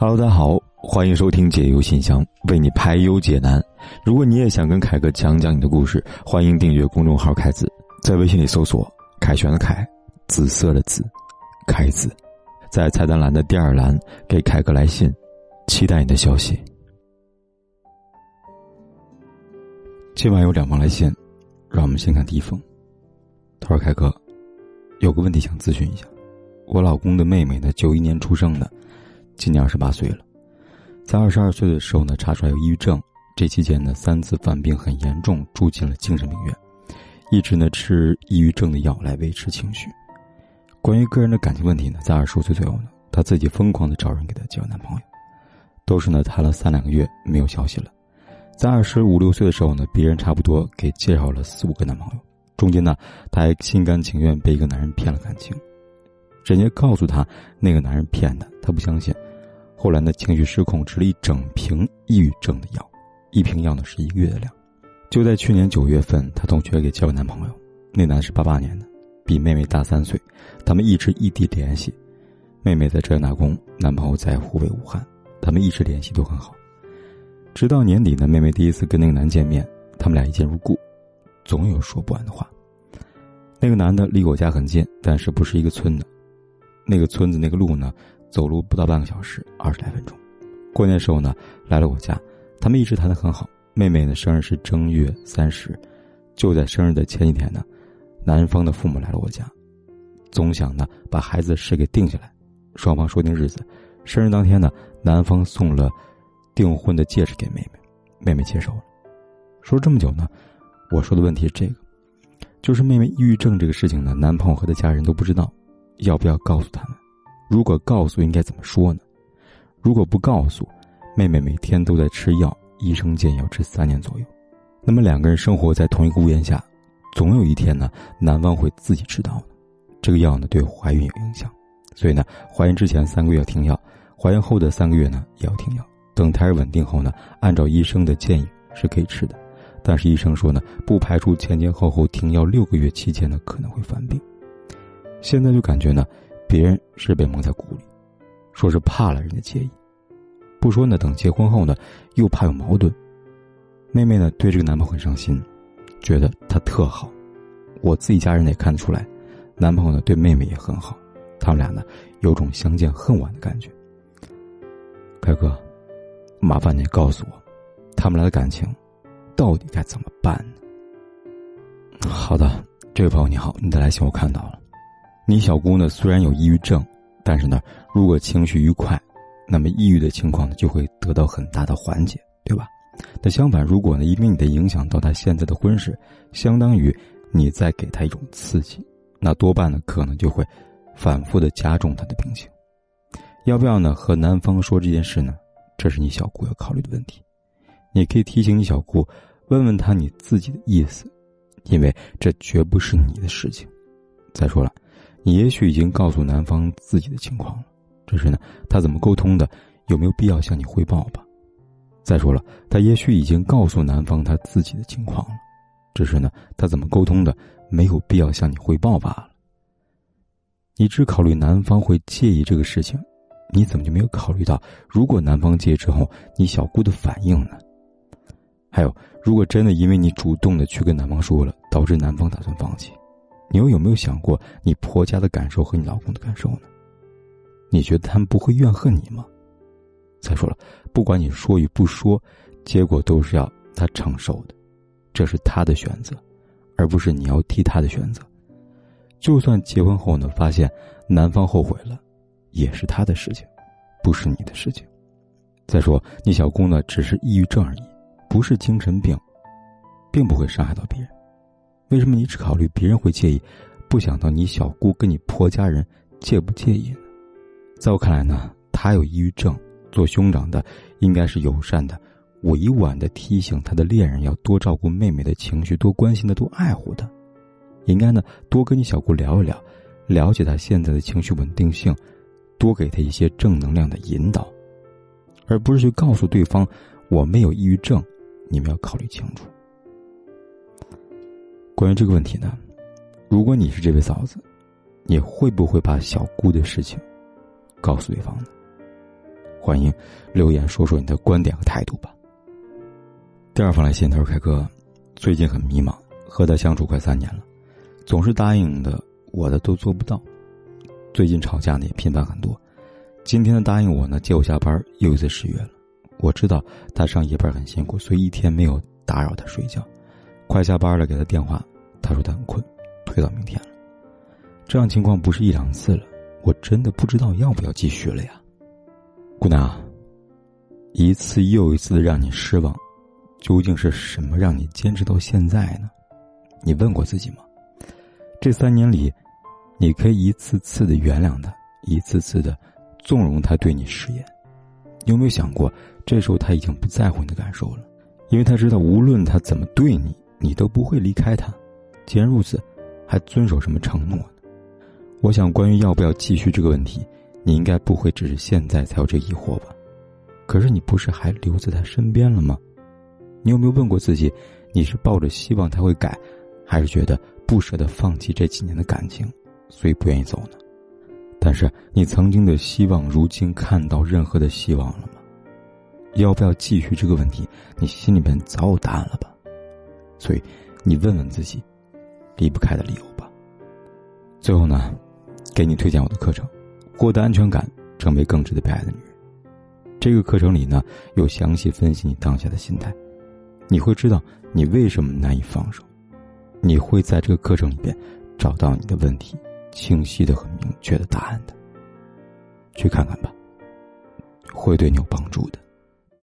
Hello，大家好，欢迎收听解忧信箱，为你排忧解难。如果你也想跟凯哥讲讲你的故事，欢迎订阅公众号“凯子”，在微信里搜索“凯旋的凯，紫色的紫，凯子”，在菜单栏的第二栏给凯哥来信，期待你的消息。今晚有两封来信，让我们先看第一封。他说：“凯哥，有个问题想咨询一下，我老公的妹妹呢，九一年出生的。”今年二十八岁了，在二十二岁的时候呢，查出来有抑郁症。这期间呢，三次犯病很严重，住进了精神病院，一直呢吃抑郁症的药来维持情绪。关于个人的感情问题呢，在二十五岁左右呢，她自己疯狂的找人给她介绍男朋友，都是呢谈了三两个月没有消息了。在二十五六岁的时候呢，别人差不多给介绍了四五个男朋友，中间呢，她还心甘情愿被一个男人骗了感情，人家告诉她那个男人骗她，她不相信。后来呢，情绪失控，吃了一整瓶抑郁症的药，一瓶药呢是一个月的量。就在去年九月份，她同学给交个男朋友，那男是八八年的，比妹妹大三岁，他们一直异地联系。妹妹在浙江打工，男朋友在湖北武汉，他们一直联系都很好。直到年底呢，妹妹第一次跟那个男见面，他们俩一见如故，总有说不完的话。那个男的离我家很近，但是不是一个村的，那个村子那个路呢？走路不到半个小时，二十来分钟。过年时候呢，来了我家，他们一直谈得很好。妹妹呢，生日是正月三十，就在生日的前几天呢，男方的父母来了我家，总想呢把孩子的事给定下来。双方说定日子，生日当天呢，男方送了订婚的戒指给妹妹，妹妹接受了。说了这么久呢，我说的问题是这个，就是妹妹抑郁症这个事情呢，男朋友和他家人都不知道，要不要告诉他们？如果告诉，应该怎么说呢？如果不告诉，妹妹每天都在吃药，医生建议要吃三年左右。那么两个人生活在同一个屋檐下，总有一天呢，男方会自己知道的。这个药呢，对怀孕有影响，所以呢，怀孕之前三个月要停药，怀孕后的三个月呢，也要停药。等胎儿稳定后呢，按照医生的建议是可以吃的，但是医生说呢，不排除前前后后停药六个月期间呢，可能会犯病。现在就感觉呢。别人是被蒙在鼓里，说是怕了人家介意，不说呢。等结婚后呢，又怕有矛盾。妹妹呢，对这个男朋友很上心，觉得他特好。我自己家人也看得出来，男朋友呢对妹妹也很好，他们俩呢有种相见恨晚的感觉。凯哥，麻烦你告诉我，他们俩的感情到底该怎么办呢？好的，这位朋友你好，你的来信我看到了。你小姑呢？虽然有抑郁症，但是呢，如果情绪愉快，那么抑郁的情况呢就会得到很大的缓解，对吧？那相反，如果呢，因为你的影响到她现在的婚事，相当于你在给她一种刺激，那多半呢可能就会反复的加重她的病情。要不要呢？和男方说这件事呢？这是你小姑要考虑的问题。你可以提醒你小姑，问问她你自己的意思，因为这绝不是你的事情。再说了。你也许已经告诉男方自己的情况了，只是呢，他怎么沟通的，有没有必要向你汇报吧？再说了，他也许已经告诉男方他自己的情况了，只是呢，他怎么沟通的，没有必要向你汇报罢了。你只考虑男方会介意这个事情，你怎么就没有考虑到，如果男方介意之后，你小姑的反应呢？还有，如果真的因为你主动的去跟男方说了，导致男方打算放弃？你又有没有想过你婆家的感受和你老公的感受呢？你觉得他们不会怨恨你吗？再说了，不管你说与不说，结果都是要他承受的，这是他的选择，而不是你要替他的选择。就算结婚后呢，发现男方后悔了，也是他的事情，不是你的事情。再说，你小姑呢，只是抑郁症而已，不是精神病，并不会伤害到别人。为什么你只考虑别人会介意，不想到你小姑跟你婆家人介不介意呢？在我看来呢，他有抑郁症，做兄长的应该是友善的、委婉的提醒他的恋人要多照顾妹妹的情绪，多关心的、多爱护的。应该呢，多跟你小姑聊一聊，了解她现在的情绪稳定性，多给她一些正能量的引导，而不是去告诉对方我没有抑郁症，你们要考虑清楚。关于这个问题呢，如果你是这位嫂子，你会不会把小姑的事情告诉对方呢？欢迎留言说说你的观点和态度吧。第二封来信，他说：“凯哥，最近很迷茫，和他相处快三年了，总是答应的我的都做不到，最近吵架呢也频繁很多。今天他答应我呢接我下班，又一次失约了。我知道他上夜班很辛苦，所以一天没有打扰他睡觉。快下班了，给他电话，他说他很困，推到明天了。这样情况不是一两次了，我真的不知道要不要继续了呀，姑娘。一次又一次的让你失望。”究竟是什么让你坚持到现在呢？你问过自己吗？这三年里，你可以一次次的原谅他，一次次的纵容他对你食言。你有没有想过，这时候他已经不在乎你的感受了，因为他知道无论他怎么对你，你都不会离开他。既然如此，还遵守什么承诺呢？我想，关于要不要继续这个问题，你应该不会只是现在才有这疑惑吧？可是你不是还留在他身边了吗？你有没有问过自己，你是抱着希望他会改，还是觉得不舍得放弃这几年的感情，所以不愿意走呢？但是你曾经的希望，如今看到任何的希望了吗？要不要继续这个问题，你心里面早有答案了吧？所以，你问问自己，离不开的理由吧。最后呢，给你推荐我的课程，获得安全感，成为更值得被爱的女人。这个课程里呢，有详细分析你当下的心态。你会知道你为什么难以放手，你会在这个课程里边找到你的问题，清晰的很明确的答案的。去看看吧，会对你有帮助的。